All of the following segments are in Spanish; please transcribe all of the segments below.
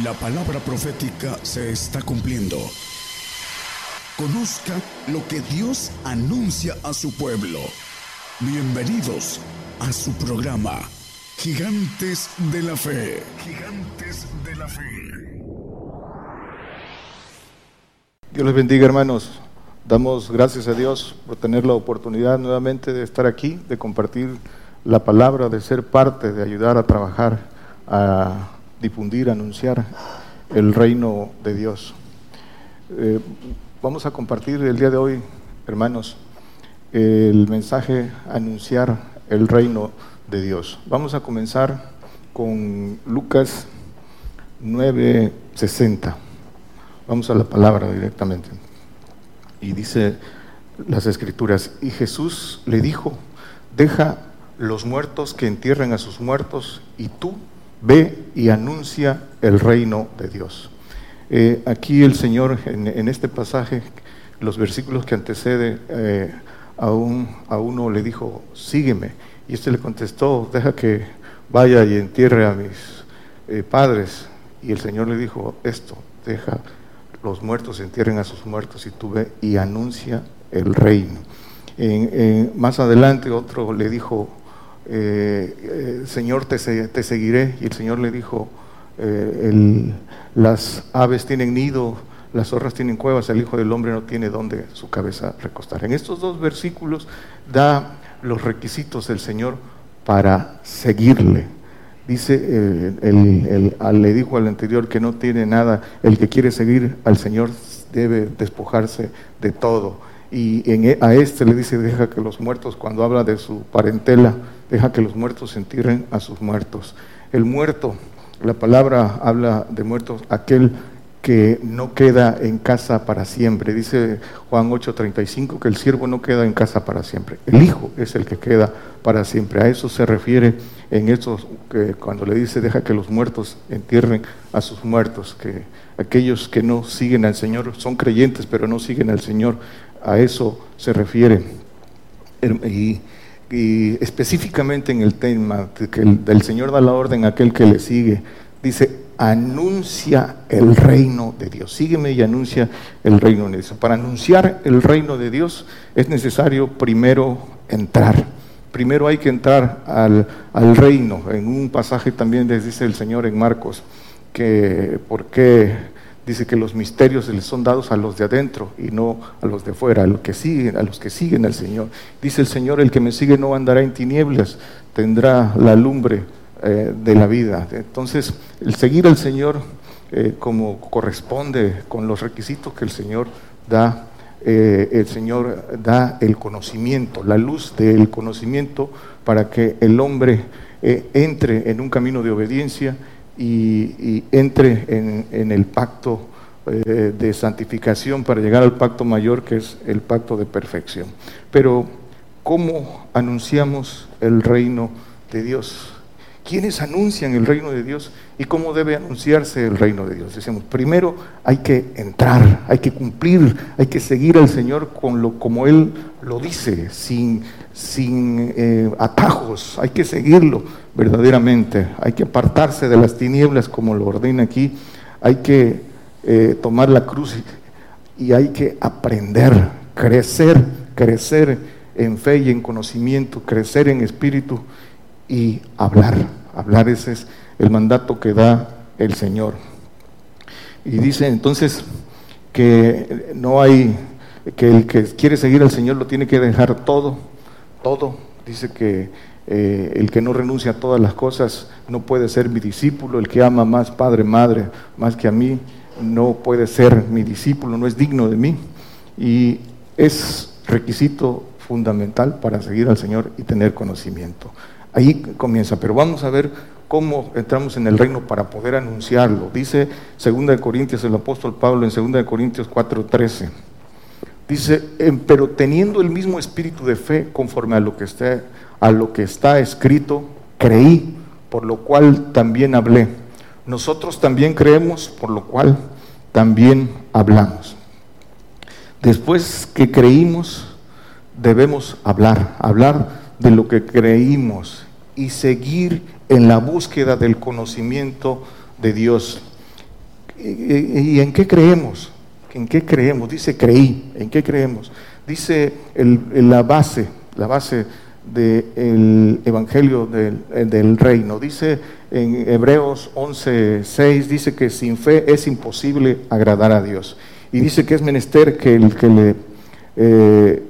La palabra profética se está cumpliendo. Conozca lo que Dios anuncia a su pueblo. Bienvenidos a su programa, Gigantes de la Fe. Gigantes de la Fe. Dios les bendiga hermanos. Damos gracias a Dios por tener la oportunidad nuevamente de estar aquí, de compartir la palabra, de ser parte, de ayudar a trabajar, a difundir, anunciar el reino de Dios. Eh, vamos a compartir el día de hoy, hermanos, el mensaje anunciar el reino de Dios. Vamos a comenzar con Lucas 9:60. Vamos a la palabra directamente. Y dice las escrituras, y Jesús le dijo, deja los muertos que entierren a sus muertos y tú ve y anuncia el reino de Dios. Eh, aquí el Señor, en, este pasaje, los versículos que antecede, eh, a, a uno le dijo, sígueme. Y este le contestó, deja que vaya y entierre a mis eh, padres. Y el Señor le dijo, esto, deja los muertos entierren a sus muertos y tú ve y anuncia el reino. más adelante otro le dijo, eh, eh, Señor, te, seguiré. Y el Señor le dijo, eh, las aves tienen nido, las zorras tienen cuevas, el Hijo del Hombre no tiene donde su cabeza recostar. En estos dos versículos da los requisitos del Señor para seguirle. Dice, el, le dijo al anterior que no tiene nada, el que quiere seguir al Señor debe despojarse de todo. Y en, a este le dice, deja que los muertos, cuando habla de su parentela, deja que los muertos entierren a sus muertos. El muerto, la palabra habla de muertos, aquel que no queda en casa para siempre. Dice Juan 8:35 que el siervo no queda en casa para siempre. El hijo es el que queda para siempre. A eso se refiere en estos que cuando le dice deja que los muertos entierren a sus muertos, que aquellos que no siguen al Señor son creyentes pero no siguen al Señor, a eso se refiere. Y y específicamente en el tema que el, del Señor da la orden a aquel que le sigue, dice, anuncia el reino de Dios. Sígueme y anuncia el reino de Dios. Para anunciar el reino de Dios es necesario primero entrar. Primero hay que entrar al, al reino. En un pasaje también les dice el Señor en Marcos que por qué dice que los misterios son dados a los de adentro y no a los de fuera, a los que siguen, a los que siguen al Señor. Dice el Señor, el que me sigue no andará en tinieblas, tendrá la lumbre eh, de la vida. Entonces, el seguir al Señor eh, como corresponde con los requisitos que el Señor da, eh, el Señor da el conocimiento, la luz del conocimiento para que el hombre entre en un camino de obediencia y, entre en, el pacto eh, de santificación para llegar al pacto mayor que es el pacto de perfección. Pero, ¿cómo anunciamos el reino de Dios? ¿Quiénes anuncian el reino de Dios y cómo debe anunciarse el reino de Dios? Decimos, primero hay que entrar, hay que cumplir, hay que seguir al Señor con lo, como Él lo dice, sin, sin eh, atajos, hay que seguirlo verdaderamente, hay que apartarse de las tinieblas como lo ordena aquí, hay que eh, tomar la cruz y, y hay que aprender, crecer, crecer en fe y en conocimiento, crecer en espíritu y hablar. Hablar ese es el mandato que da el Señor. Y dice entonces que no hay, que el que quiere seguir al Señor lo tiene que dejar todo, todo. Dice que eh, el que no renuncia a todas las cosas no puede ser mi discípulo, el que ama más padre, madre, más que a mí, no puede ser mi discípulo, no es digno de mí. Y es requisito fundamental para seguir al Señor y tener conocimiento. Ahí comienza, pero vamos a ver cómo entramos en el reino para poder anunciarlo. Dice 2 Corintios, el apóstol Pablo en 2 Corintios 4:13. Dice, pero teniendo el mismo espíritu de fe conforme a lo que está, a lo que está escrito, creí, por lo cual también hablé. Nosotros también creemos, por lo cual también hablamos. Después que creímos, debemos hablar, hablar de lo que creímos y seguir en la búsqueda del conocimiento de Dios. ¿Y, en qué creemos? ¿En qué creemos? Dice creí. ¿En qué creemos? Dice la base, la base del Evangelio del, del, Reino. Dice en Hebreos 11:6, dice que sin fe es imposible agradar a Dios. Y dice que es menester que el que, le, eh,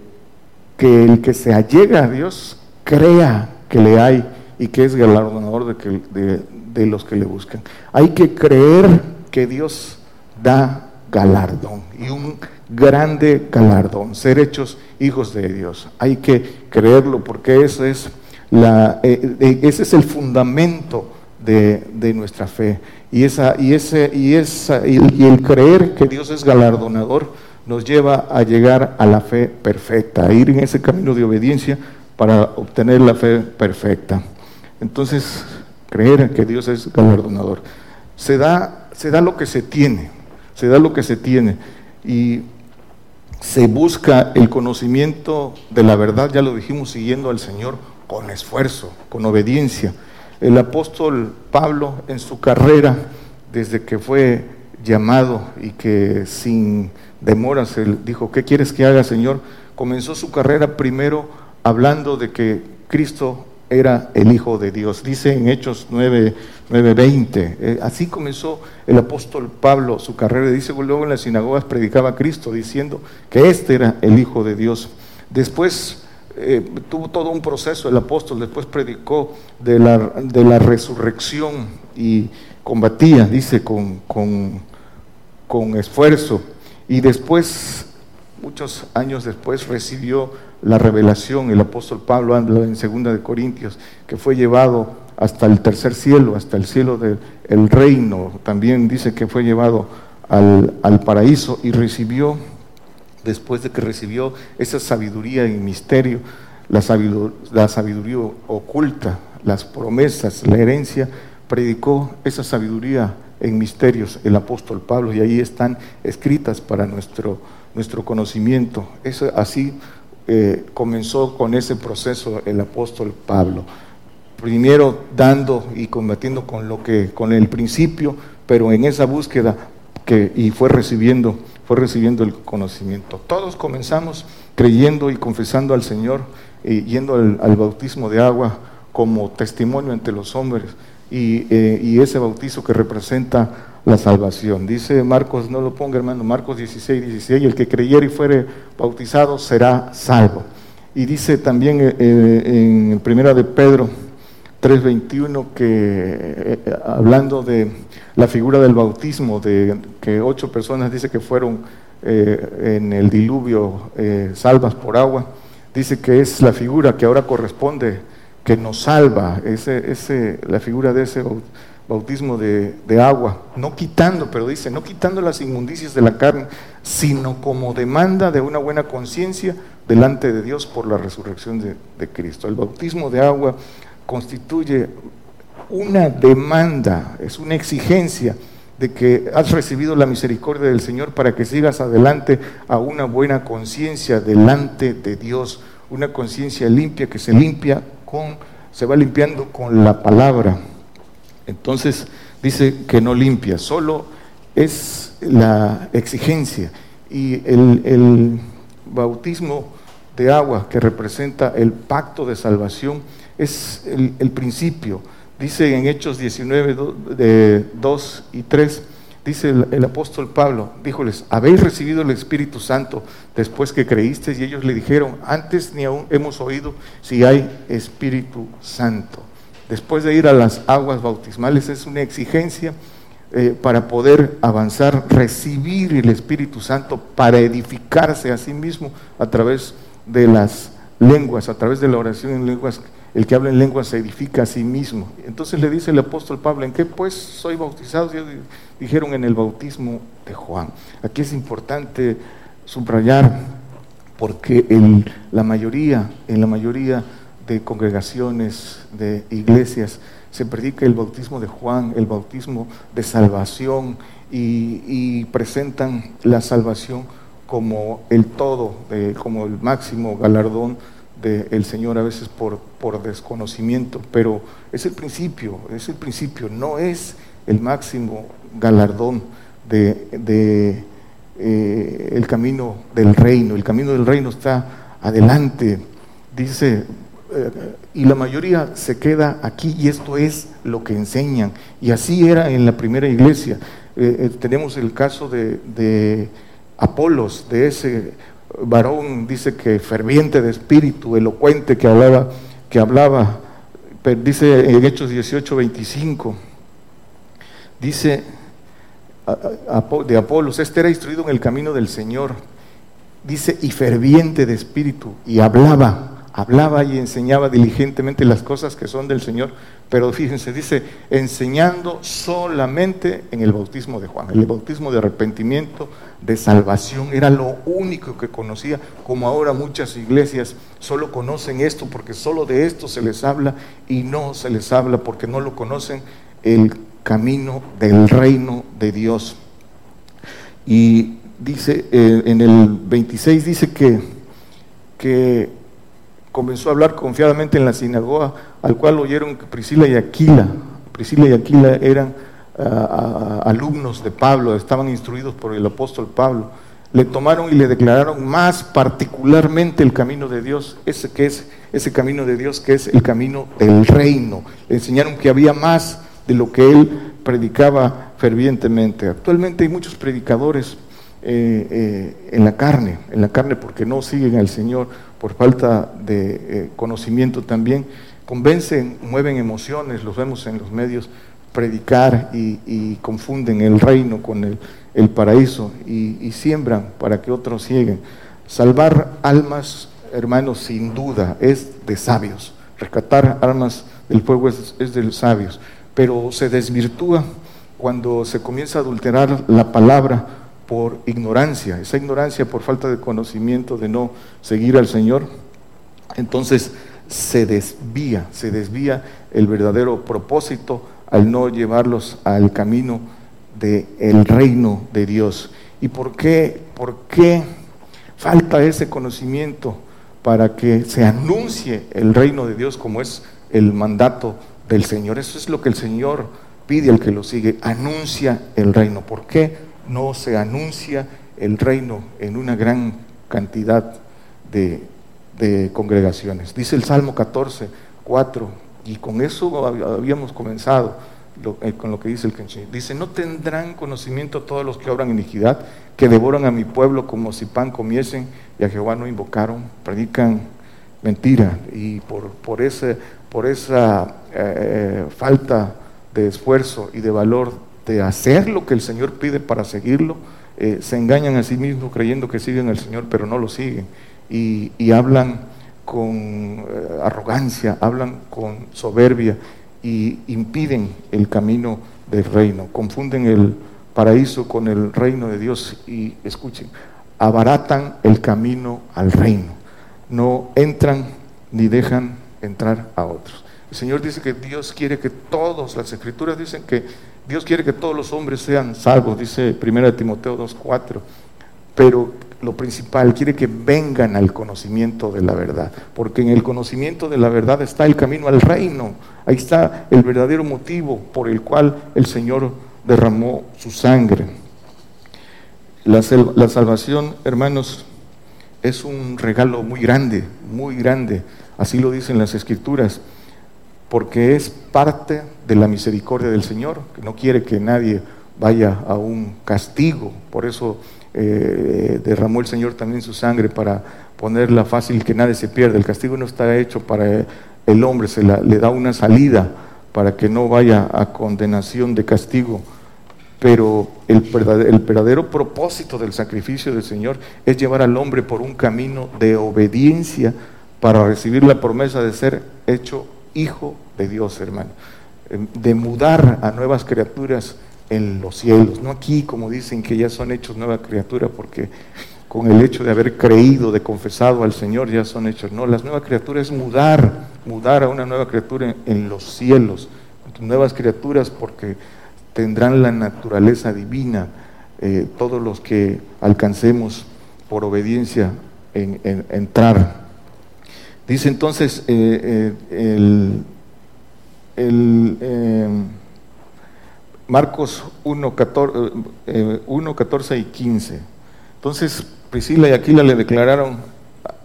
que, el que se allega a Dios crea que le hay y que es galardonador de, de los que le buscan. Hay que creer que Dios da galardón y un grande galardón, ser hechos hijos de Dios. Hay que creerlo porque eso es la, eh, eh, ese es el fundamento de, de, nuestra fe. Y, esa, y, ese, y, esa, y el creer que Dios es galardonador nos lleva a llegar a la fe perfecta, a ir en ese camino de obediencia para obtener la fe perfecta. Entonces, creer que Dios es galardonador. Se da, se da lo que se tiene, se da lo que se tiene. Y se busca el conocimiento de la verdad, ya lo dijimos, siguiendo al Señor con esfuerzo, con obediencia. El apóstol Pablo en su carrera, desde que fue llamado y que sin demoras él dijo, ¿qué quieres que haga, Señor? Comenzó su carrera primero hablando de que Cristo era el Hijo de Dios. Dice en Hechos 9, 20. Eh, así comenzó el apóstol Pablo su carrera. Dice luego en las sinagogas predicaba a Cristo diciendo que este era el Hijo de Dios. Después eh, tuvo todo un proceso el apóstol, después predicó de la, de la resurrección y combatía, dice, con, con, con esfuerzo. Y después, muchos años después, recibió la revelación, el apóstol Pablo habla en segunda de Corintios, que fue llevado hasta el tercer cielo, hasta el cielo del reino, también dice que fue llevado al, al, paraíso y recibió, después de que recibió esa sabiduría y misterio, la sabiduría, la sabiduría oculta, las promesas, la herencia, predicó esa sabiduría en misterios el apóstol Pablo y ahí están escritas para nuestro, nuestro conocimiento. Eso, así eh, comenzó con ese proceso el apóstol Pablo. Primero dando y combatiendo con lo que, con el principio, pero en esa búsqueda que, y fue recibiendo, fue recibiendo el conocimiento. Todos comenzamos creyendo y confesando al Señor, y yendo al, bautismo de agua como testimonio ante los hombres, y, eh, y ese bautizo que representa la salvación. Dice Marcos, no lo ponga hermano, Marcos 16, 16, el que creyere y fuere bautizado será salvo. Y dice también eh, eh, en primera de Pedro 3.21 que eh, hablando de la figura del bautismo, de que ocho personas dice que fueron en el diluvio salvas por agua, dice que es la figura que ahora corresponde, que nos salva, ese, ese, la figura de ese bautismo bautismo de, agua, no quitando, pero dice, no quitando las inmundicias de la carne, sino como demanda de una buena conciencia delante de Dios por la resurrección de, de Cristo. El bautismo de agua constituye una demanda, es una exigencia de que has recibido la misericordia del Señor para que sigas adelante a una buena conciencia delante de Dios, una conciencia limpia que se limpia con, se va limpiando con la palabra entonces dice que no limpia, solo es la exigencia. Y el, bautismo de agua que representa el pacto de salvación es el, principio. Dice en Hechos 19, de 2 y 3, dice el, apóstol Pablo, díjoles, habéis recibido el Espíritu Santo después que creísteis y ellos le dijeron, antes ni aún hemos oído si hay Espíritu Santo después de ir a las aguas bautismales, es una exigencia eh, para poder avanzar, recibir el Espíritu Santo para edificarse a sí mismo a través de las lenguas, a través de la oración en lenguas. El que habla en lenguas se edifica a sí mismo. Entonces le dice el apóstol Pablo, ¿en qué pues soy bautizado? dijeron en el bautismo de Juan. Aquí es importante subrayar porque en la mayoría, en la mayoría de congregaciones, de iglesias, se predica el bautismo de Juan, el bautismo de salvación y, presentan la salvación como el todo, como el máximo galardón del Señor, a veces por, por desconocimiento, pero es el principio, es el principio, no es el máximo galardón, de, eh, el camino del reino. El camino del reino está adelante, dice, eh, y la mayoría se queda aquí y esto es lo que enseñan. Y así era en la primera iglesia. Eh, tenemos el caso de, de Apolos, de ese varón, dice que ferviente de espíritu, elocuente, que hablaba, que hablaba, dice en Hechos 18, 25, dice de Apolos, este era instruido en el camino del Señor, dice, y ferviente de espíritu, y hablaba hablaba y enseñaba diligentemente las cosas que son del Señor, pero fíjense, dice, enseñando solamente en el bautismo de Juan, el bautismo de arrepentimiento, de salvación, era lo único que conocía, como ahora muchas iglesias solo conocen esto porque solo de esto se les habla y no se les habla porque no lo conocen el camino del reino de Dios. Y dice, eh, en el 26 dice que, que comenzó a hablar confiadamente en la sinagoga, al cual oyeron que Priscila y Aquila, Priscila y Aquila eran ah, ah, alumnos de Pablo, estaban instruidos por el apóstol Pablo. Le tomaron y le declararon más particularmente el camino de Dios, ese que es ese camino de Dios que es el camino del reino. Le enseñaron que había más de lo que él predicaba fervientemente. Actualmente hay muchos predicadores eh, eh, en la carne, en la carne porque no siguen al Señor por falta de eh, conocimiento también, convencen, mueven emociones, los vemos en los medios, predicar y, confunden el reino con el, paraíso y, siembran para que otros lleguen. Salvar almas, hermanos, sin duda es de sabios. Rescatar almas del fuego es, es de los sabios, pero se desvirtúa cuando se comienza a adulterar la palabra por ignorancia, esa ignorancia por falta de conocimiento de no seguir al Señor, entonces se desvía, se desvía el verdadero propósito al no llevarlos al camino del reino de Dios. ¿Y por qué, por qué falta ese conocimiento para que se anuncie el reino de Dios como es el mandato del Señor? Eso es lo que el Señor pide al que lo sigue, anuncia el reino. ¿Por qué? No se anuncia el reino en una gran cantidad de, congregaciones. Dice el Salmo 14, 4, y con eso habíamos comenzado eh, con lo que dice el Kenshi. Dice, no tendrán conocimiento todos los que obran iniquidad, que devoran a mi pueblo como si pan comiesen y a Jehová no invocaron, predican mentira y por, por, ese, por esa eh, falta de esfuerzo y de valor de hacer lo que el Señor pide para seguirlo, eh, se engañan a sí mismos creyendo que siguen al Señor, pero no lo siguen. Y, hablan con eh, arrogancia, hablan con soberbia y impiden el camino del reino, confunden el paraíso con el reino de Dios y escuchen, abaratan el camino al reino, no entran ni dejan entrar a otros. El Señor dice que Dios quiere que todos, las escrituras dicen que Dios quiere que todos los hombres sean salvos, dice 1 Timoteo 2.4, pero lo principal, quiere que vengan al conocimiento de la verdad, porque en el conocimiento de la verdad está el camino al reino, ahí está el verdadero motivo por el cual el Señor derramó su sangre. La, la salvación, hermanos, es un regalo muy grande, muy grande, así lo dicen las escrituras porque es parte de la misericordia del Señor, que no quiere que nadie vaya a un castigo. Por eso eh, derramó el Señor también su sangre para ponerla fácil que nadie se pierda. El castigo no está hecho para el hombre, se le da una salida para que no vaya a condenación de castigo. Pero el el verdadero propósito del sacrificio del Señor es llevar al hombre por un camino de obediencia para recibir la promesa de ser hecho hijo de Dios, hermano, de mudar a nuevas criaturas en los cielos, no aquí como dicen que ya son hechos nueva criatura, porque con el hecho de haber creído, de confesado al Señor, ya son hechos. No, las nuevas criaturas es mudar, mudar a una nueva criatura en, los cielos, nuevas criaturas porque tendrán la naturaleza divina, eh, todos los que alcancemos por obediencia en entrar Dice entonces eh, eh, el, eh, Marcos 1, 14, y 15. Entonces Priscila y Aquila le declararon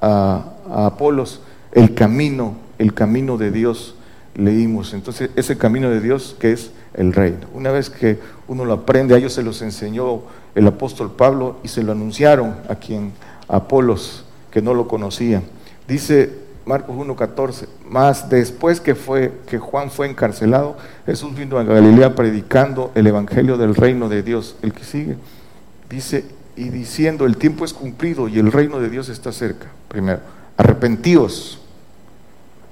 a, a Apolos el camino, el camino de Dios leímos. Entonces, ese camino de Dios que es el reino. Una vez que uno lo aprende, a ellos se los enseñó el apóstol Pablo y se lo anunciaron a quien, a Apolos, que no lo conocía. Dice Marcos 1.14, más después que, fue, que Juan fue encarcelado, Jesús vino a Galilea predicando el evangelio del reino de Dios. El que sigue, dice, y diciendo, el tiempo es cumplido y el reino de Dios está cerca. Primero, arrepentíos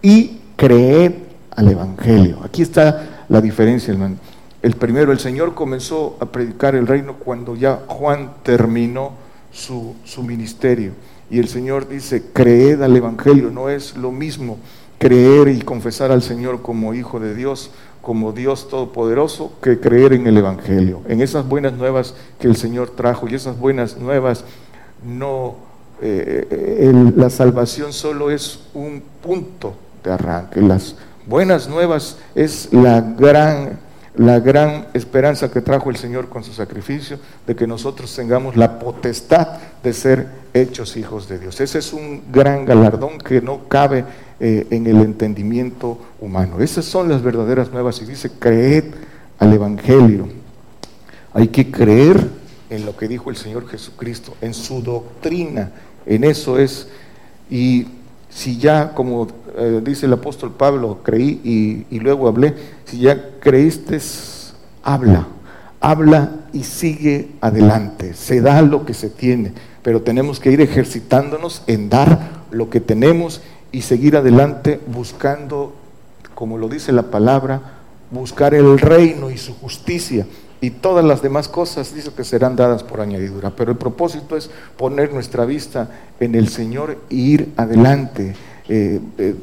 y creed al Evangelio. Aquí está la diferencia, hermano. El primero, el Señor comenzó a predicar el reino cuando ya Juan terminó su, su ministerio. Y el Señor dice, creed al Evangelio. No es lo mismo creer y confesar al Señor como Hijo de Dios, como Dios Todopoderoso, que creer en el Evangelio, en esas buenas nuevas que el Señor trajo. Y esas buenas nuevas no, eh, la salvación solo es un punto de arranque. Las buenas nuevas es la gran, la gran esperanza que trajo el Señor con su sacrificio, de que nosotros tengamos la potestad de ser hechos hijos de Dios. Ese es un gran galardón que no cabe eh, en el entendimiento humano. Esas son las verdaderas nuevas y dice, creed al Evangelio. Hay que creer en lo que dijo el Señor Jesucristo, en su doctrina, en eso es. Y si ya, como eh, dice el apóstol Pablo, creí y, luego hablé, si ya creíste, habla, habla y sigue adelante, se da lo que se tiene, pero tenemos que ir ejercitándonos en dar lo que tenemos y seguir adelante buscando, como lo dice la palabra, buscar el reino y su justicia y todas las demás cosas dice que serán dadas por añadidura. Pero el propósito es poner nuestra vista en el Señor e ir adelante, eh, eh,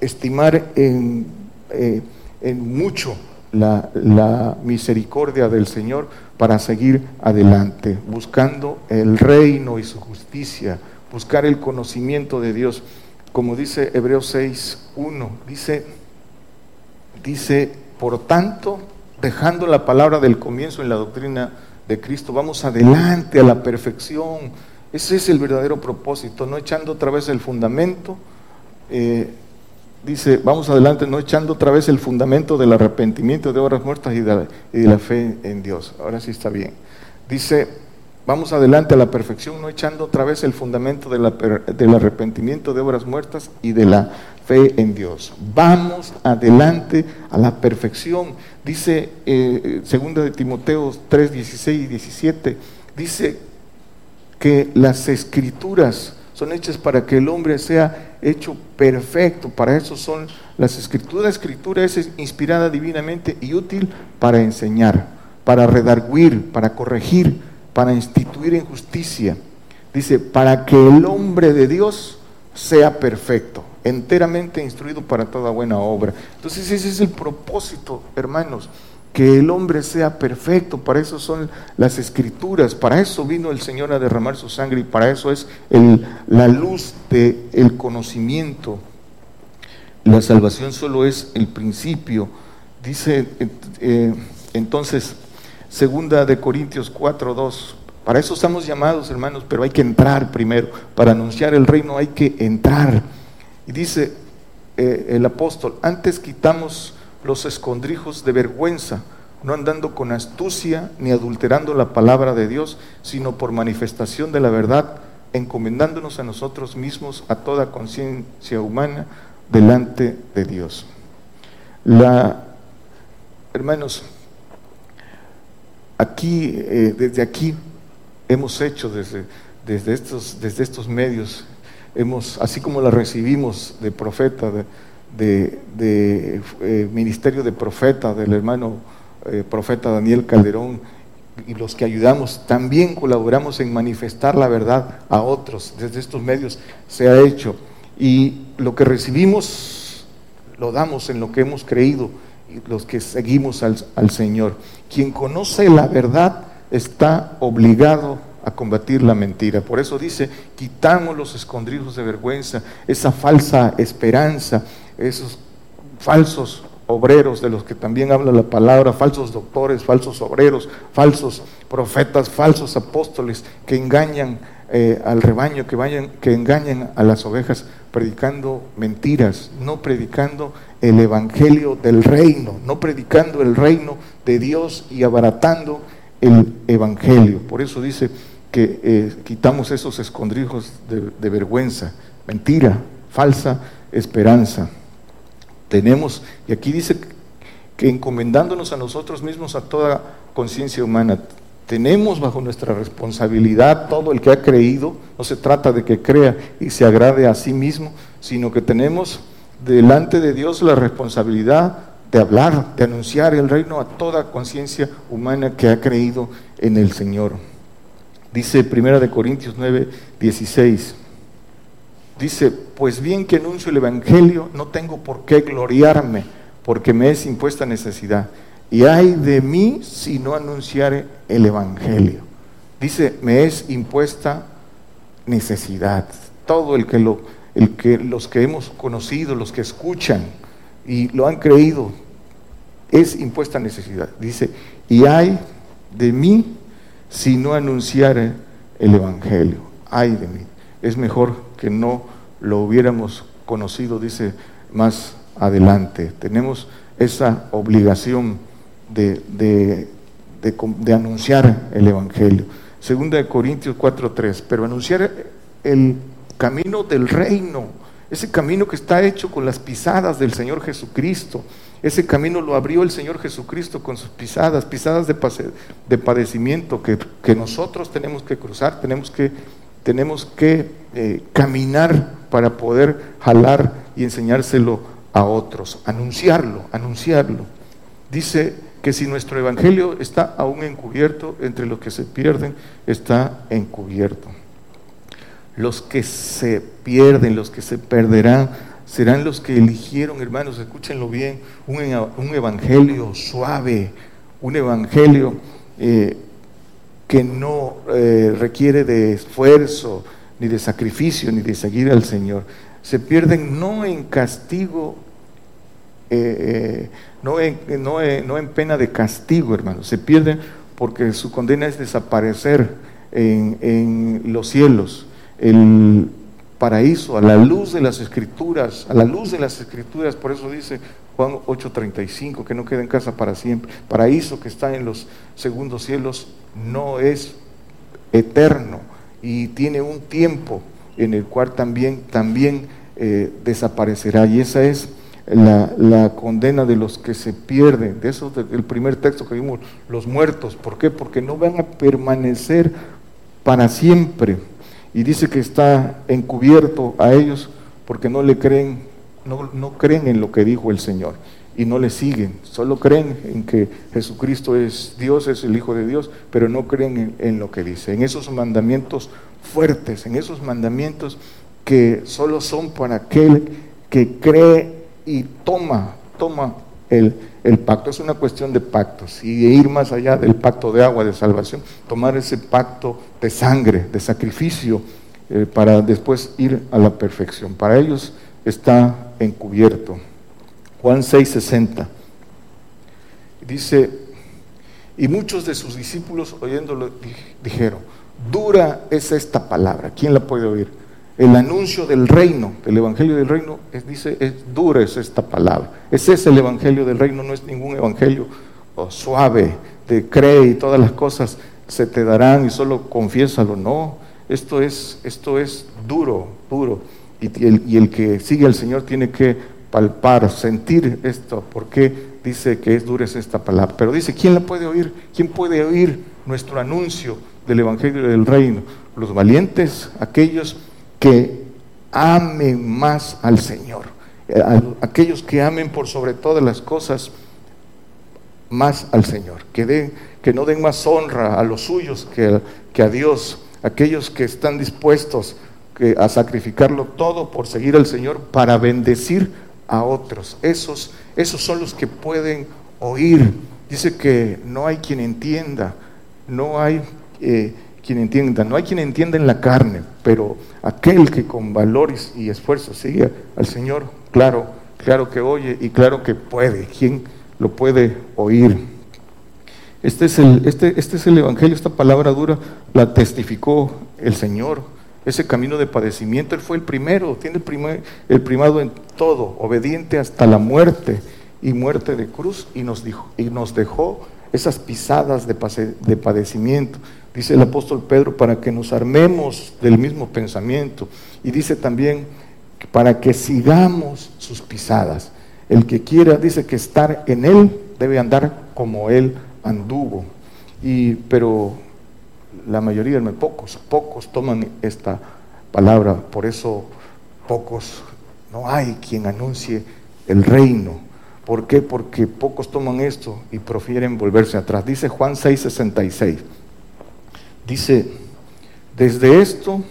estimar en, eh, en mucho la, la, misericordia del Señor para seguir adelante, buscando el reino y su justicia, buscar el conocimiento de Dios. Como dice Hebreos 6, 1, dice, dice, por tanto, dejando la palabra del comienzo en la doctrina de Cristo, vamos adelante a la perfección. Ese es el verdadero propósito, no echando otra vez el fundamento. Eh, dice, vamos adelante, no echando otra vez el fundamento del arrepentimiento de obras muertas y de, la, y de la fe en Dios. Ahora sí está bien. Dice, vamos adelante a la perfección, no echando otra vez el fundamento del arrepentimiento de obras muertas y de la fe en Dios. Vamos adelante a la perfección. Dice eh, segunda de Timoteo 3, 16 y 17, dice que las escrituras son hechas para que el hombre sea hecho perfecto. Para eso son las escrituras. La escritura es inspirada divinamente y útil para enseñar, para redarguir, para corregir, para instituir en justicia. Dice, para que el hombre de Dios sea perfecto, enteramente instruido para toda buena obra. Entonces ese es el propósito, hermanos, que el hombre sea perfecto, para eso son las escrituras, para eso vino el Señor a derramar su sangre y para eso es la luz del el conocimiento. La salvación solo es el principio. Dice eh, entonces, segunda de Corintios 4, 2, para eso estamos llamados, hermanos, pero hay que entrar primero. Para anunciar el reino hay que entrar. Y dice eh, el apóstol, antes quitamos los escondrijos de vergüenza, no andando con astucia ni adulterando la palabra de Dios, sino por manifestación de la verdad, encomendándonos a nosotros mismos, a toda conciencia humana, delante de Dios. La, hermanos, aquí, eh, desde aquí, hemos hecho desde, desde, estos, desde estos medios, hemos, así como la recibimos de profeta, de, de, eh, ministerio de profeta, del hermano eh, profeta Daniel Calderón, y los que ayudamos, también colaboramos en manifestar la verdad a otros. Desde estos medios se ha hecho. Y lo que recibimos lo damos en lo que hemos creído los que seguimos al, al Señor. Quien conoce la verdad, está obligado a combatir la mentira. Por eso dice, quitamos los escondrijos de vergüenza, esa falsa esperanza, esos falsos obreros, de los que también habla la palabra, falsos doctores, falsos obreros, falsos profetas, falsos apóstoles que engañan eh, al rebaño, que, vayan, que engañen a las ovejas predicando mentiras, no predicando el evangelio del reino, no predicando el reino de Dios y abaratando el evangelio. Por eso dice que eh, quitamos esos escondrijos de vergüenza, mentira, falsa esperanza. Tenemos, y aquí dice que encomendándonos a nosotros mismos a toda conciencia humana, tenemos bajo nuestra responsabilidad todo el que ha creído, no se trata de que crea y se agrade a sí mismo, sino que tenemos delante de Dios la responsabilidad de hablar, de anunciar el reino a toda conciencia humana que ha creído en el Señor. Dice Primera de Corintios 9, 16. Dice, pues bien que anuncio el Evangelio, no tengo por qué gloriarme, porque me es impuesta necesidad. Y hay de mí si no anunciare el Evangelio. Dice, me es impuesta necesidad. Todo el que, lo, el que los que hemos conocido, los que escuchan y lo han creído, es impuesta necesidad. Dice, y hay de mí si no anunciare el Evangelio. Hay de mí. Es mejor que no lo hubiéramos conocido, dice más adelante. Tenemos esa obligación de, anunciar el Evangelio. Segunda de Corintios 4.3, pero anunciar el camino del reino, ese camino que está hecho con las pisadas del Señor Jesucristo. Ese camino lo abrió el Señor Jesucristo con sus pisadas, pisadas de, de padecimiento que, que nosotros tenemos que cruzar, tenemos que tenemos que eh, caminar para poder jalar y enseñárselo a otros, anunciarlo, anunciarlo. Dice que si nuestro evangelio está aún encubierto, entre los que se pierden está encubierto. Los que se pierden, los que se perderán, serán los que eligieron, hermanos, escúchenlo bien, un, evangelio suave, un evangelio eh, que no eh, requiere de esfuerzo, ni de sacrificio, ni de seguir al Señor. Se pierden no en castigo, eh, no, en, no, no, en, pena de castigo, hermano. Se pierden porque su condena es desaparecer en, los cielos, el paraíso, a la luz de las escrituras, a la luz de las escrituras, por eso dice Juan 8:35, que no queda en casa para siempre. Paraíso que está en los segundos cielos no es eterno y tiene un tiempo en el cual también, también eh, desaparecerá. Y esa es la, condena de los que se pierden, de eso del primer texto que vimos, los muertos. ¿Por qué? Porque no van a permanecer para siempre. Y dice que está encubierto a ellos porque no le creen, no, no creen en lo que dijo el Señor y no le siguen, solo creen en que Jesucristo es Dios, es el Hijo de Dios, pero no creen en, lo que dice, en esos mandamientos fuertes, en esos mandamientos que solo son para aquel que cree y toma, toma el, pacto. Es una cuestión de pactos y ir más allá del pacto de agua, de salvación, tomar ese pacto de sangre, de sacrificio, eh, para después ir a la perfección. Para ellos está encubierto. Juan 6:60. Dice, y muchos de sus discípulos oyéndolo dijeron, dura es esta palabra. ¿Quién la puede oír? El anuncio del reino, del evangelio del reino, es, dice, es dura es esta palabra. Ese es el evangelio del reino, no es ningún evangelio oh, suave, de cree y todas las cosas se te darán y solo confiésalo. No, esto es, esto es duro, duro. Y el, y el que sigue al Señor tiene que palpar, sentir esto, porque dice que es dura esta palabra. Pero dice, ¿quién la puede oír? ¿Quién puede oír nuestro anuncio del Evangelio del Reino? Los valientes, aquellos que amen más al Señor, eh, aquellos que amen por sobre todas las cosas más al Señor, que, den, que no den más honra a los suyos que, a Dios, aquellos que están dispuestos a sacrificarlo todo por seguir al Señor para bendecir a otros. Esos, esos son los que pueden oír. Dice que no hay quien entienda, no hay eh, quien entienda, no hay quien entienda en la carne, pero aquel que con valores y esfuerzo sigue al Señor, claro claro que oye y claro que puede. ¿Quién lo puede oír? Este es el, este, este es el Evangelio, esta palabra dura la testificó el Señor. Ese camino de padecimiento, Él fue el primero, tiene el, primer, el primado en todo, obediente hasta la muerte y muerte de cruz, y nos, dijo, y nos dejó esas pisadas de, de padecimiento. Dice el apóstol Pedro, para que nos armemos del mismo pensamiento. Y dice también, para que sigamos sus pisadas. El que quiera, dice que estar en Él debe andar como Él anduvo. Y, pero la mayoría, pocos, pocos toman esta palabra, por eso pocos, no hay quien anuncie el reino. ¿Por qué? Porque pocos toman esto y prefieren volverse atrás. Dice Juan 6:66. Dice, desde esto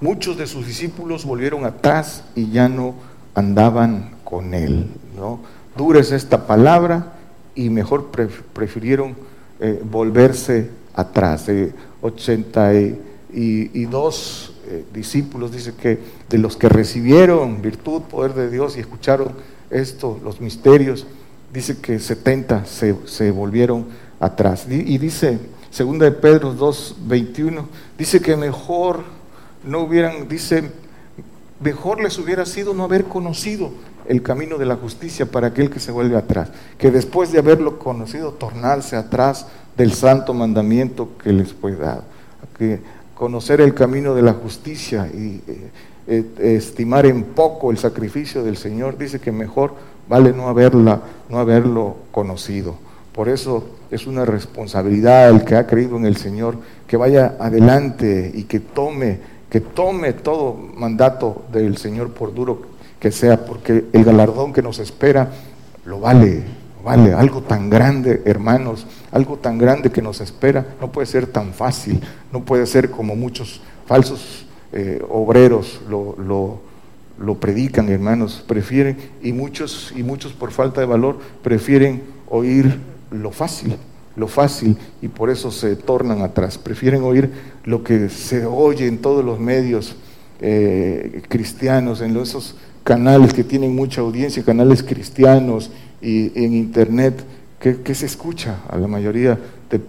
muchos de sus discípulos volvieron atrás y ya no andaban con él. ¿no? Dura es esta palabra y mejor prefirieron eh, volverse atrás. Eh, 82 eh, discípulos, dice que de los que recibieron virtud, poder de Dios y escucharon esto, los misterios, dice que 70 se, volvieron atrás. Y dice, segunda de Pedro 2, 21, dice que mejor no hubieran, dice, mejor les hubiera sido no haber conocido el camino de la justicia para aquel que se vuelve atrás, que después de haberlo conocido, tornarse atrás del santo mandamiento que les fue dado. Que conocer el camino de la justicia y eh, eh, estimar en poco el sacrificio del Señor, dice que mejor vale no haberla, no haberlo conocido. Por eso es una responsabilidad el que ha creído en el Señor que vaya adelante y que tome, que tome todo mandato del Señor por duro que sea, porque el galardón que nos espera lo vale, vale, algo tan grande, hermanos, algo tan grande que nos espera, no puede ser tan fácil, no puede ser como muchos falsos eh, obreros lo, lo, predican, hermanos, prefieren, y muchos, y muchos por falta de valor, prefieren oír lo fácil, lo fácil, y por eso se tornan atrás, prefieren oír lo que se oye en todos los medios eh, cristianos, en esos canales que tienen mucha audiencia, canales cristianos, y en internet, ¿qué, se escucha a la mayoría de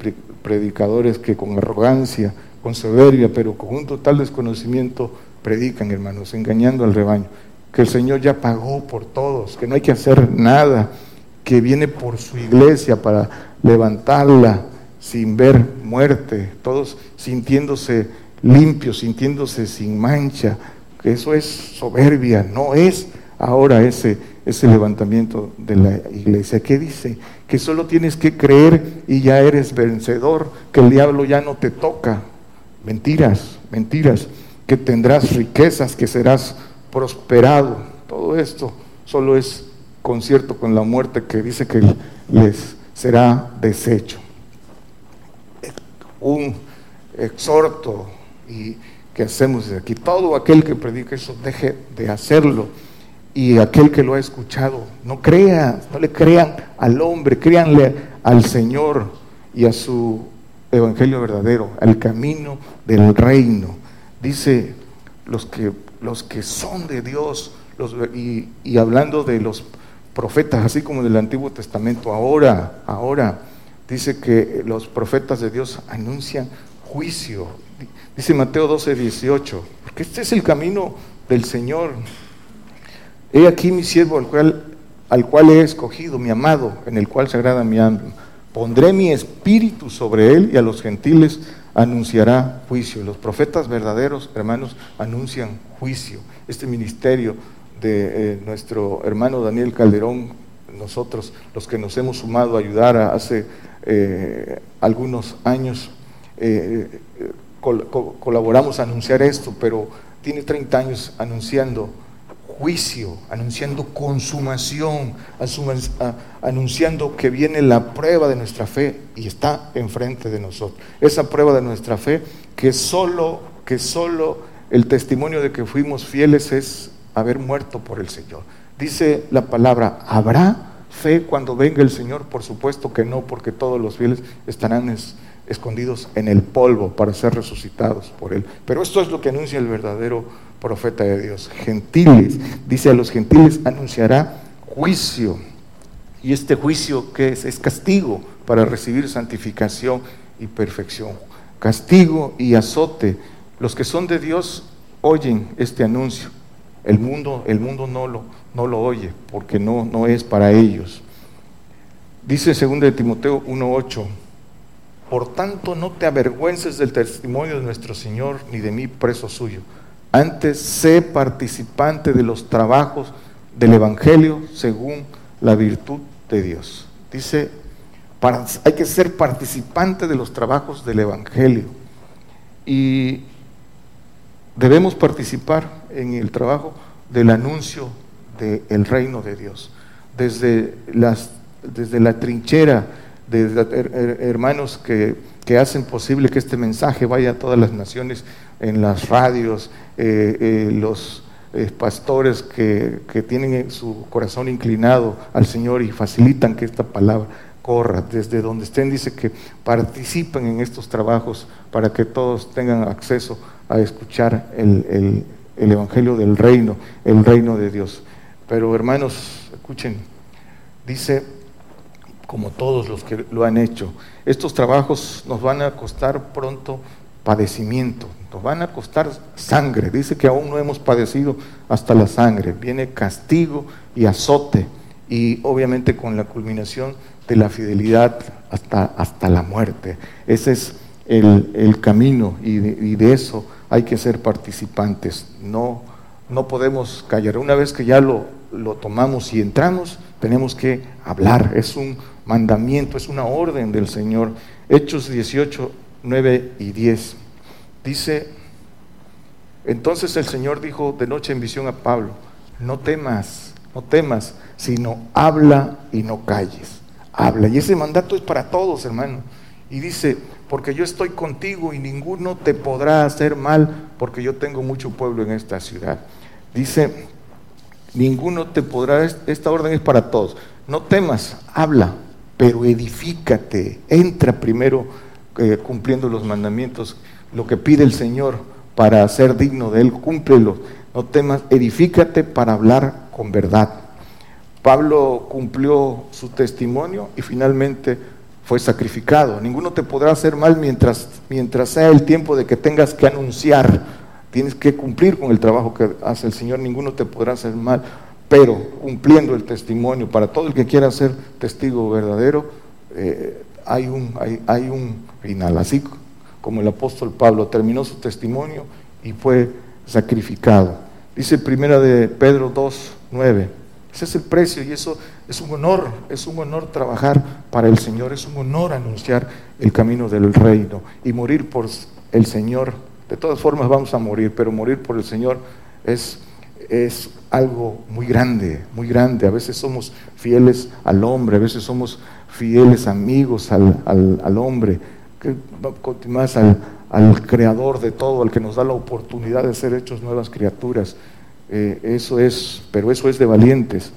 predicadores que con arrogancia, con soberbia, pero con un total desconocimiento predican, hermanos, engañando al rebaño? Que el Señor ya pagó por todos, que no hay que hacer nada, que viene por su iglesia para levantarla sin ver muerte, todos sintiéndose limpios, sintiéndose sin mancha, que eso es soberbia, no es ahora ese ese levantamiento de la iglesia. ¿Qué dice? Que solo tienes que creer y ya eres vencedor, que el diablo ya no te toca. Mentiras, mentiras, que tendrás riquezas, que serás prosperado. Todo esto solo es concierto con la muerte que dice que les será deshecho. Un exhorto y que hacemos desde aquí. Todo aquel que predica eso, deje de hacerlo y aquel que lo ha escuchado, no crea, no le crean al hombre, créanle al Señor y a su evangelio verdadero, al camino del reino. Dice los que, los que son de Dios, y, y hablando de los profetas, así como del Antiguo Testamento, ahora, ahora, dice que los profetas de Dios anuncian juicio. Dice Mateo 12, 18, porque este es el camino del Señor. He aquí mi siervo al cual, al cual he escogido, mi amado, en el cual se agrada mi alma. Pondré mi espíritu sobre él y a los gentiles anunciará juicio. Los profetas verdaderos, hermanos, anuncian juicio. Este ministerio de eh, nuestro hermano Daniel Calderón, nosotros, los que nos hemos sumado a ayudar hace eh, algunos años, eh, colaboramos a anunciar esto, pero tiene 30 años anunciando juicio, anunciando consumación, anunciando que viene la prueba de nuestra fe y está enfrente de nosotros. Esa prueba de nuestra fe que solo, que solo el testimonio de que fuimos fieles es haber muerto por el Señor. Dice la palabra, habrá fe cuando venga el Señor? Por supuesto que no, porque todos los fieles estarán escondidos en el polvo para ser resucitados por Él. Pero esto es lo que anuncia el verdadero profeta de Dios. Gentiles, dice a los gentiles, anunciará juicio. Y este juicio que es, es castigo para recibir santificación y perfección. Castigo y azote. Los que son de Dios oyen este anuncio. El mundo, el mundo no, lo, no lo oye porque no, no es para ellos. Dice 2 de Timoteo 1.8, por tanto no te avergüences del testimonio de nuestro Señor ni de mí preso suyo. Antes sé participante de los trabajos del Evangelio según la virtud de Dios. Dice, hay que ser participante de los trabajos del Evangelio. Y debemos participar en el trabajo del anuncio del reino de Dios. Desde, las, desde la trinchera de hermanos que, que, hacen posible que este mensaje vaya a todas las naciones en las radios, eh, eh, los eh, pastores que, que tienen su corazón inclinado al Señor y facilitan que esta palabra corra desde donde estén, dice que participen en estos trabajos para que todos tengan acceso a escuchar el, Evangelio del reino, el reino de Dios. Pero hermanos, escuchen, dice, como todos los que lo han hecho, estos trabajos nos van a costar pronto padecimiento, nos van a costar sangre. Dice que aún no hemos padecido hasta la sangre. Viene castigo y azote y obviamente con la culminación de la fidelidad hasta, hasta la muerte. Ese es el, camino y de, eso hay que ser participantes. No, no podemos callar. Una vez que ya lo, lo tomamos y entramos, tenemos que hablar. Es un mandamiento, es una orden del Señor. Hechos 18, 9 y 10. Dice, entonces el Señor dijo de noche en visión a Pablo, no temas, no temas, sino habla y no calles habla. Y ese mandato es para todos, hermano. Y dice, porque yo estoy contigo y ninguno te podrá hacer mal, porque yo tengo mucho pueblo en esta ciudad. Dice, ninguno te podrá, esta orden es para todos. No temas, habla, pero edifícate. Entra primero eh, cumpliendo los mandamientos, lo que pide el Señor para ser digno de Él, cúmplelo. No temas, edifícate para hablar con verdad. Pablo cumplió su testimonio y finalmente fue sacrificado. Ninguno te podrá hacer mal mientras, mientras sea el tiempo de que tengas que anunciar. Tienes que cumplir con el trabajo que hace el Señor. Ninguno te podrá hacer mal, pero cumpliendo el testimonio para todo el que quiera ser testigo verdadero, eh, hay, un, hay, hay un final. Así como el apóstol Pablo terminó su testimonio y fue sacrificado. Dice primera de Pedro 2, 9. Ese es el precio y eso es un honor, es un honor trabajar para el Señor, es un honor anunciar el camino del reino y morir por el Señor. De todas formas vamos a morir, pero morir por el Señor es, es algo muy grande, muy grande. A veces somos fieles al hombre, a veces somos fieles amigos al, al, hombre, más al, al creador de todo, al que nos da la oportunidad de ser hechos nuevas criaturas. Eh, eso es, pero eso es de valientes.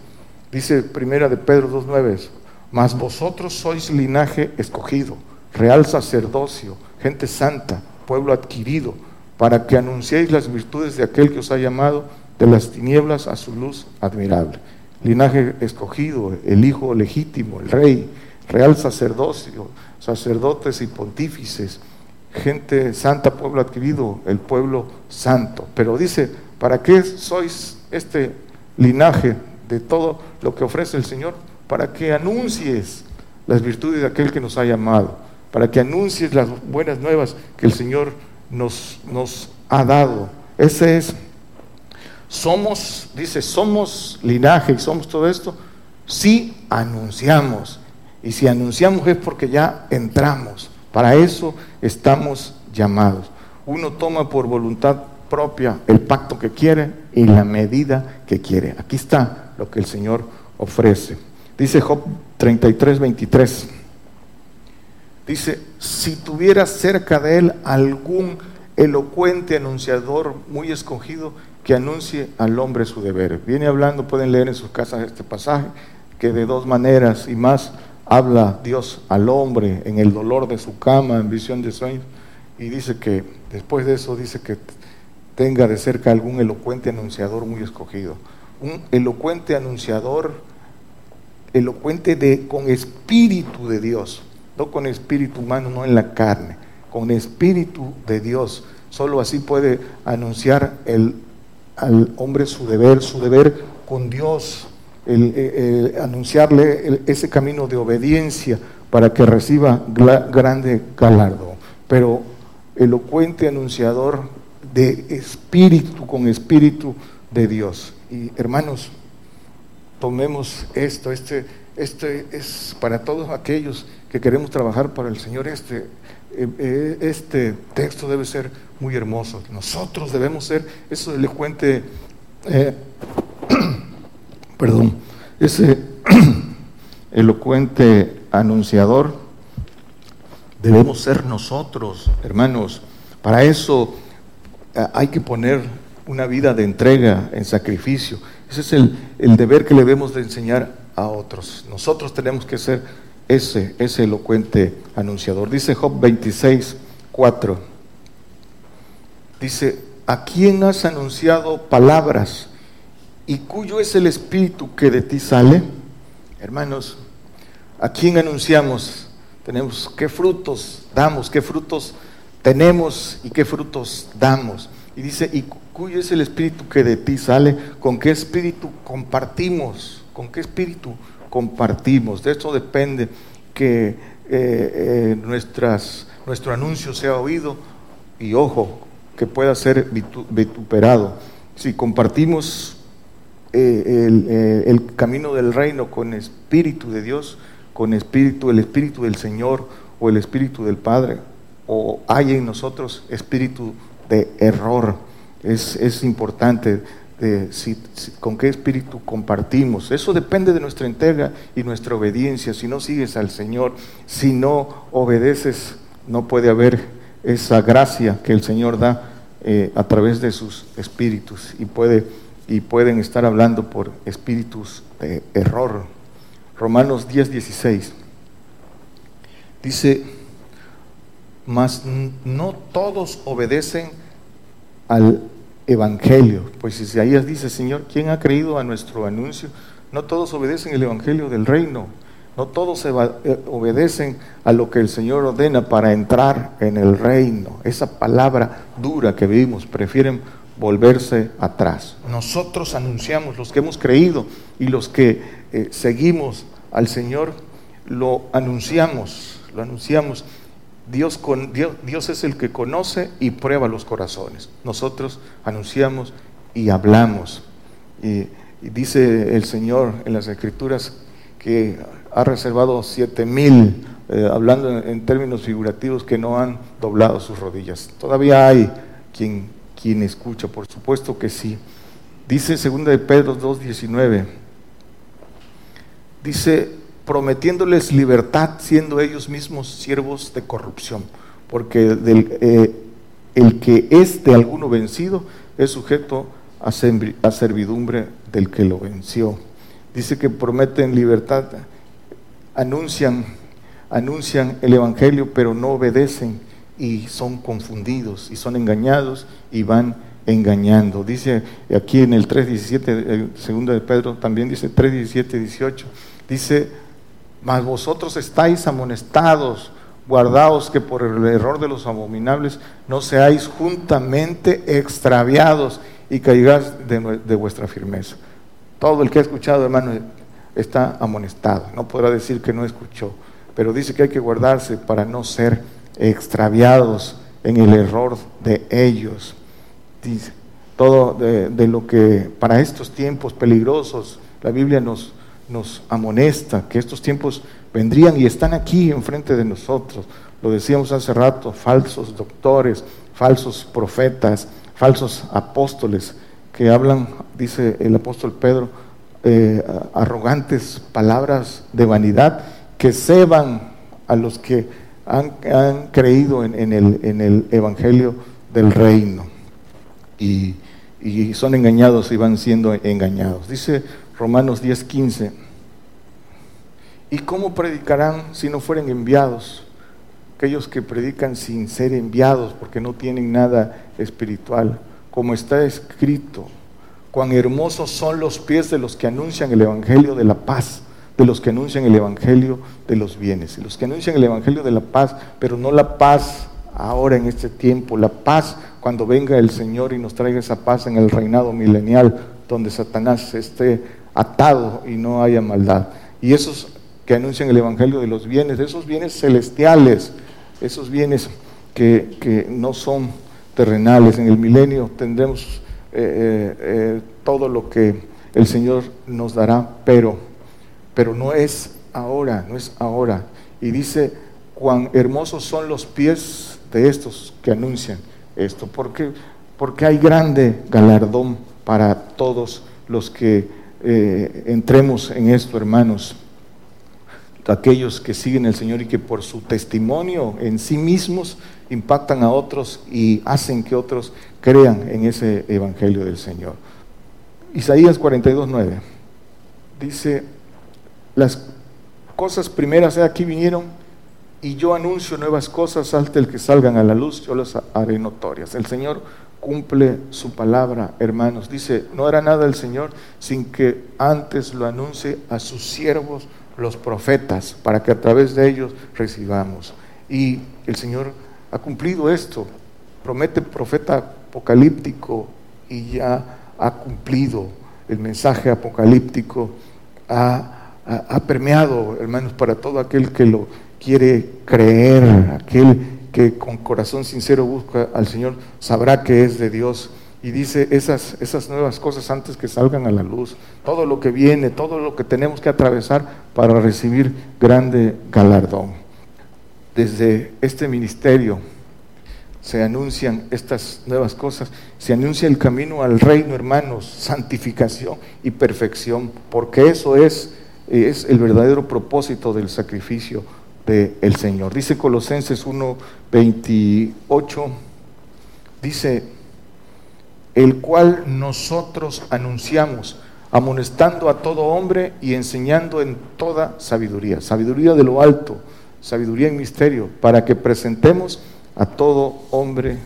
Dice primera de Pedro 2.9, mas vosotros sois linaje escogido, real sacerdocio, gente santa, pueblo adquirido, para que anunciéis las virtudes de aquel que os ha llamado de las tinieblas a su luz admirable. Linaje escogido, el hijo legítimo, el rey, real sacerdocio, sacerdotes y pontífices, gente santa, pueblo adquirido, el pueblo santo. Pero dice, ¿Para qué sois este linaje de todo lo que ofrece el Señor? Para que anuncies las virtudes de aquel que nos ha llamado, para que anuncies las buenas nuevas que el Señor nos, ha dado. Ese es, somos, dice, somos linaje y somos todo esto, si anunciamos. Y si anunciamos es porque ya entramos. Para eso estamos llamados. Uno toma por voluntad propia, el pacto que quiere y la medida que quiere. Aquí está lo que el Señor ofrece. Dice Job 33, 23. Dice, si tuviera cerca de él algún elocuente anunciador muy escogido que anuncie al hombre su deber. Viene hablando, pueden leer en sus casas este pasaje, que de dos maneras y más habla Dios al hombre en el dolor de su cama, en visión de sueños, y dice que después de eso dice que tenga de cerca algún elocuente anunciador muy escogido. Un elocuente anunciador, elocuente de, con espíritu de Dios, no con espíritu humano, no en la carne, con espíritu de Dios. Solo así puede anunciar el, al hombre su deber, su deber con Dios, el, anunciarle ese camino de obediencia para que reciba grande galardo. Pero elocuente anunciador de espíritu, con espíritu de Dios. Y hermanos, tomemos esto, este, este es para todos aquellos que queremos trabajar para el Señor, este, eh, eh, este texto debe ser muy hermoso. Nosotros debemos ser eso elocuente eh, perdón, ese elocuente anunciador debemos ser nosotros, hermanos. Para eso eh, hay que poner una vida de entrega, en sacrificio. Ese es el, el, deber que le debemos de enseñar a otros. Nosotros tenemos que ser ese, ese elocuente anunciador. Dice Job 26, 4. Dice, ¿a quién has anunciado palabras y cuyo es el espíritu que de ti sale, hermanos, ¿a quién anunciamos? Tenemos qué frutos damos, qué frutos tenemos y qué frutos damos. Y dice, ¿y cuyo es el espíritu que de ti sale? ¿Con qué espíritu compartimos? ¿Con qué espíritu compartimos? De eso depende que eh, eh, nuestras, nuestro anuncio sea oído y ojo, que pueda ser vituperado. Si compartimos eh, eh, el, camino del reino con espíritu de Dios, con espíritu, el espíritu del Señor o el espíritu del Padre, o hay en nosotros espíritu de error. Es, es importante con qué espíritu compartimos. Eso depende de nuestra entrega y nuestra obediencia. Si no sigues al Señor, si no obedeces, no puede haber esa gracia que el Señor da eh, a través de sus espíritus y puede y pueden estar hablando por espíritus de error. Romanos 10, 16. Dice, mas no todos obedecen al Evangelio. Pues si ahí dice, Señor, ¿quién ha creído a nuestro anuncio? No todos obedecen el Evangelio del reino. No todos eh, obedecen a lo que el Señor ordena para entrar en el reino. Esa palabra dura que vimos, prefieren volverse atrás. Nosotros anunciamos, los que hemos creído y los que eh, seguimos al Señor, lo anunciamos, lo anunciamos. Dios, es el que conoce y prueba los corazones. Nosotros anunciamos y hablamos. Y, dice el Señor en las Escrituras que ha reservado siete mil, eh, hablando en términos figurativos, que no han doblado sus rodillas. Todavía hay quien quien escucha, por supuesto que sí. Dice 2 de Pedro 2.19, dice, prometiéndoles libertad siendo ellos mismos siervos de corrupción, porque eh, el que es de alguno vencido es sujeto a, servidumbre del que lo venció. Dice que prometen libertad, anuncian, anuncian el Evangelio, pero no obedecen y son confundidos y son engañados y van engañando. Dice aquí en el 3.17, segundo de Pedro, también dice 3.17, 18, dice, mas vosotros estáis amonestados, guardaos que por el error de los abominables no seáis juntamente extraviados y caigáis de, de vuestra firmeza. Todo el que ha escuchado, hermano, está amonestado. No podrá decir que no escuchó, pero dice que hay que guardarse para no ser extraviados en el error de ellos. Dice, todo de, lo que para estos tiempos peligrosos, la Biblia nos, nos amonesta que estos tiempos vendrían y están aquí enfrente de nosotros. Lo decíamos hace rato, falsos doctores, falsos profetas, falsos apóstoles que hablan, dice el apóstol Pedro, eh, arrogantes palabras de vanidad que ceban a los que han, creído en, el, Evangelio del reino y, son engañados y van siendo engañados. Dice Romanos 10:15, ¿Y cómo predicarán si no fueren enviados? Aquellos que predican sin ser enviados porque no tienen nada espiritual. Como está escrito, cuán hermosos son los pies de los que anuncian el Evangelio de la paz, de los que anuncian el Evangelio de los bienes, y los que anuncian el Evangelio de la paz, pero no la paz ahora en este tiempo, la paz cuando venga el Señor y nos traiga esa paz en el reinado milenial, donde Satanás esté atado y no haya maldad. Y esos que anuncian el Evangelio de los bienes, esos bienes celestiales, esos bienes que, no son terrenales. En el milenio tendremos eh, eh, eh, todo lo que el Señor nos dará, pero, pero no es ahora, no es ahora. Y dice, cuán hermosos son los pies de estos que anuncian esto, porque, porque hay grande galardón para todos los que eh, entremos en esto, hermanos. Aquellos que siguen al Señor y que por su testimonio en sí mismos impactan a otros y hacen que otros crean en ese evangelio del Señor. Isaías 42, 9 dice: Las cosas primeras de aquí vinieron y yo anuncio nuevas cosas hasta el que salgan a la luz, yo las haré notorias. El Señor cumple su palabra, hermanos. Dice, no hará nada el Señor sin que antes lo anuncie a sus siervos, los profetas, para que a través de ellos recibamos. Y el Señor ha cumplido esto. Promete profeta apocalíptico y ya ha cumplido el mensaje apocalíptico. Ha, ha permeado, hermanos, para todo aquel que lo quiere creer, aquel que con corazón sincero busca al Señor, sabrá que es de Dios. Y dice esas, esas nuevas cosas antes que salgan a la luz, todo lo que viene, todo lo que tenemos que atravesar para recibir grande galardón. Desde este ministerio se anuncian estas nuevas cosas, se anuncia el camino al reino, hermanos, santificación y perfección, porque eso es, es el verdadero propósito del sacrificio el Señor. Dice Colosenses 1:28, dice, el cual nosotros anunciamos, amonestando a todo hombre y enseñando en toda sabiduría, sabiduría de lo alto, sabiduría en misterio, para que presentemos a todo hombre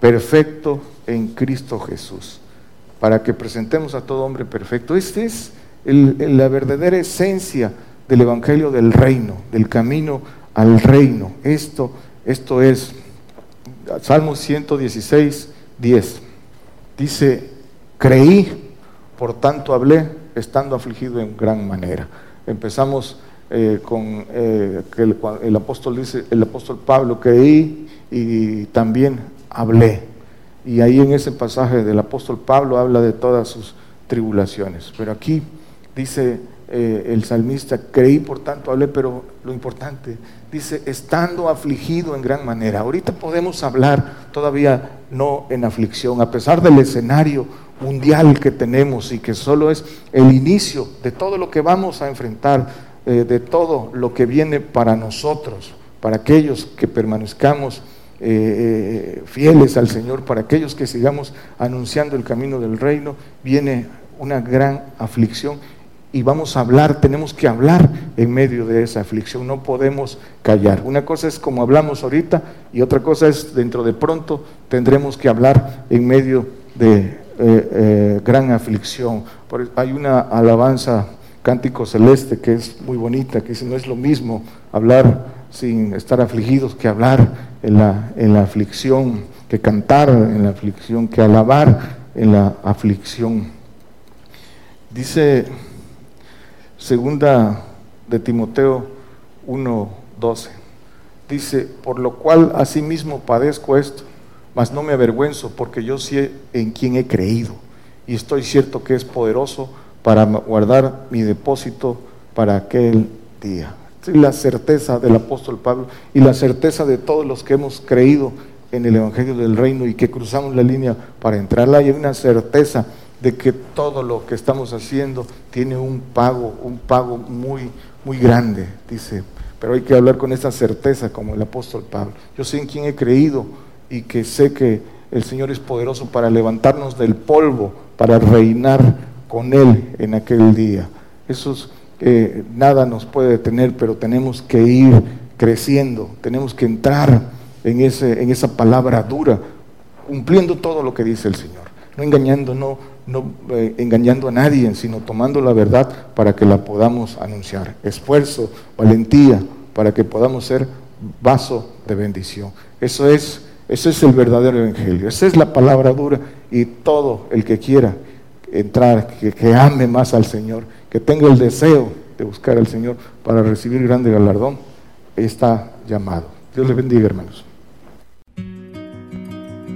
perfecto en Cristo Jesús, para que presentemos a todo hombre perfecto. Esta es la verdadera esencia del Evangelio del reino, del camino al reino. Esto, esto es Salmo 116, 10. Dice, creí, por tanto hablé, estando afligido en gran manera. Empezamos eh, con eh, que el, apóstol dice, el apóstol Pablo, creí y también hablé. Y ahí en ese pasaje del apóstol Pablo habla de todas sus tribulaciones. Pero aquí dice eh, el salmista, creí por tanto hablé, pero lo importante, dice, estando afligido en gran manera. Ahorita podemos hablar todavía no en aflicción, a pesar del escenario mundial que tenemos y que solo es el inicio de todo lo que vamos a enfrentar, eh, de todo lo que viene para nosotros, para aquellos que permanezcamos. Eh, fieles al Señor, para aquellos que sigamos anunciando el camino del reino, viene una gran aflicción y vamos a hablar, tenemos que hablar en medio de esa aflicción, no podemos callar. Una cosa es como hablamos ahorita y otra cosa es dentro de pronto tendremos que hablar en medio de eh, eh, gran aflicción. hay una alabanza cántico celeste que es muy bonita, que dice, no es lo mismo hablar sin estar afligidos que hablar en la, en la aflicción, que cantar en la aflicción, que alabar en la aflicción. Dice Segunda de Timoteo 1:12. Dice, por lo cual asimismo padezco esto, mas no me avergüenzo, porque yo sé en quién he creído, y estoy cierto que es poderoso para guardar mi depósito para aquel día. La certeza del apóstol Pablo y la certeza de todos los que hemos creído en el Evangelio del Reino y que cruzamos la línea para entrarla. Hay una certeza de que todo lo que estamos haciendo tiene un pago, un pago muy, muy grande, dice. Pero hay que hablar con esa certeza como el apóstol Pablo. Yo sé en quién he creído y que sé que el Señor es poderoso para levantarnos del polvo, para reinar con Él en aquel día. Eso es que nada nos puede detener, pero tenemos que ir creciendo, tenemos que entrar en, ese, en esa palabra dura, cumpliendo todo lo que dice el Señor, no engañando, no, no eh, engañando a nadie, sino tomando la verdad para que la podamos anunciar. Esfuerzo, valentía, para que podamos ser vaso de bendición. Eso es, eso es el verdadero evangelio, esa es la palabra dura y todo el que quiera entrar, que, ame más al Señor, que tenga el deseo de buscar al Señor para recibir grande galardón, está llamado. Dios le bendiga, hermanos.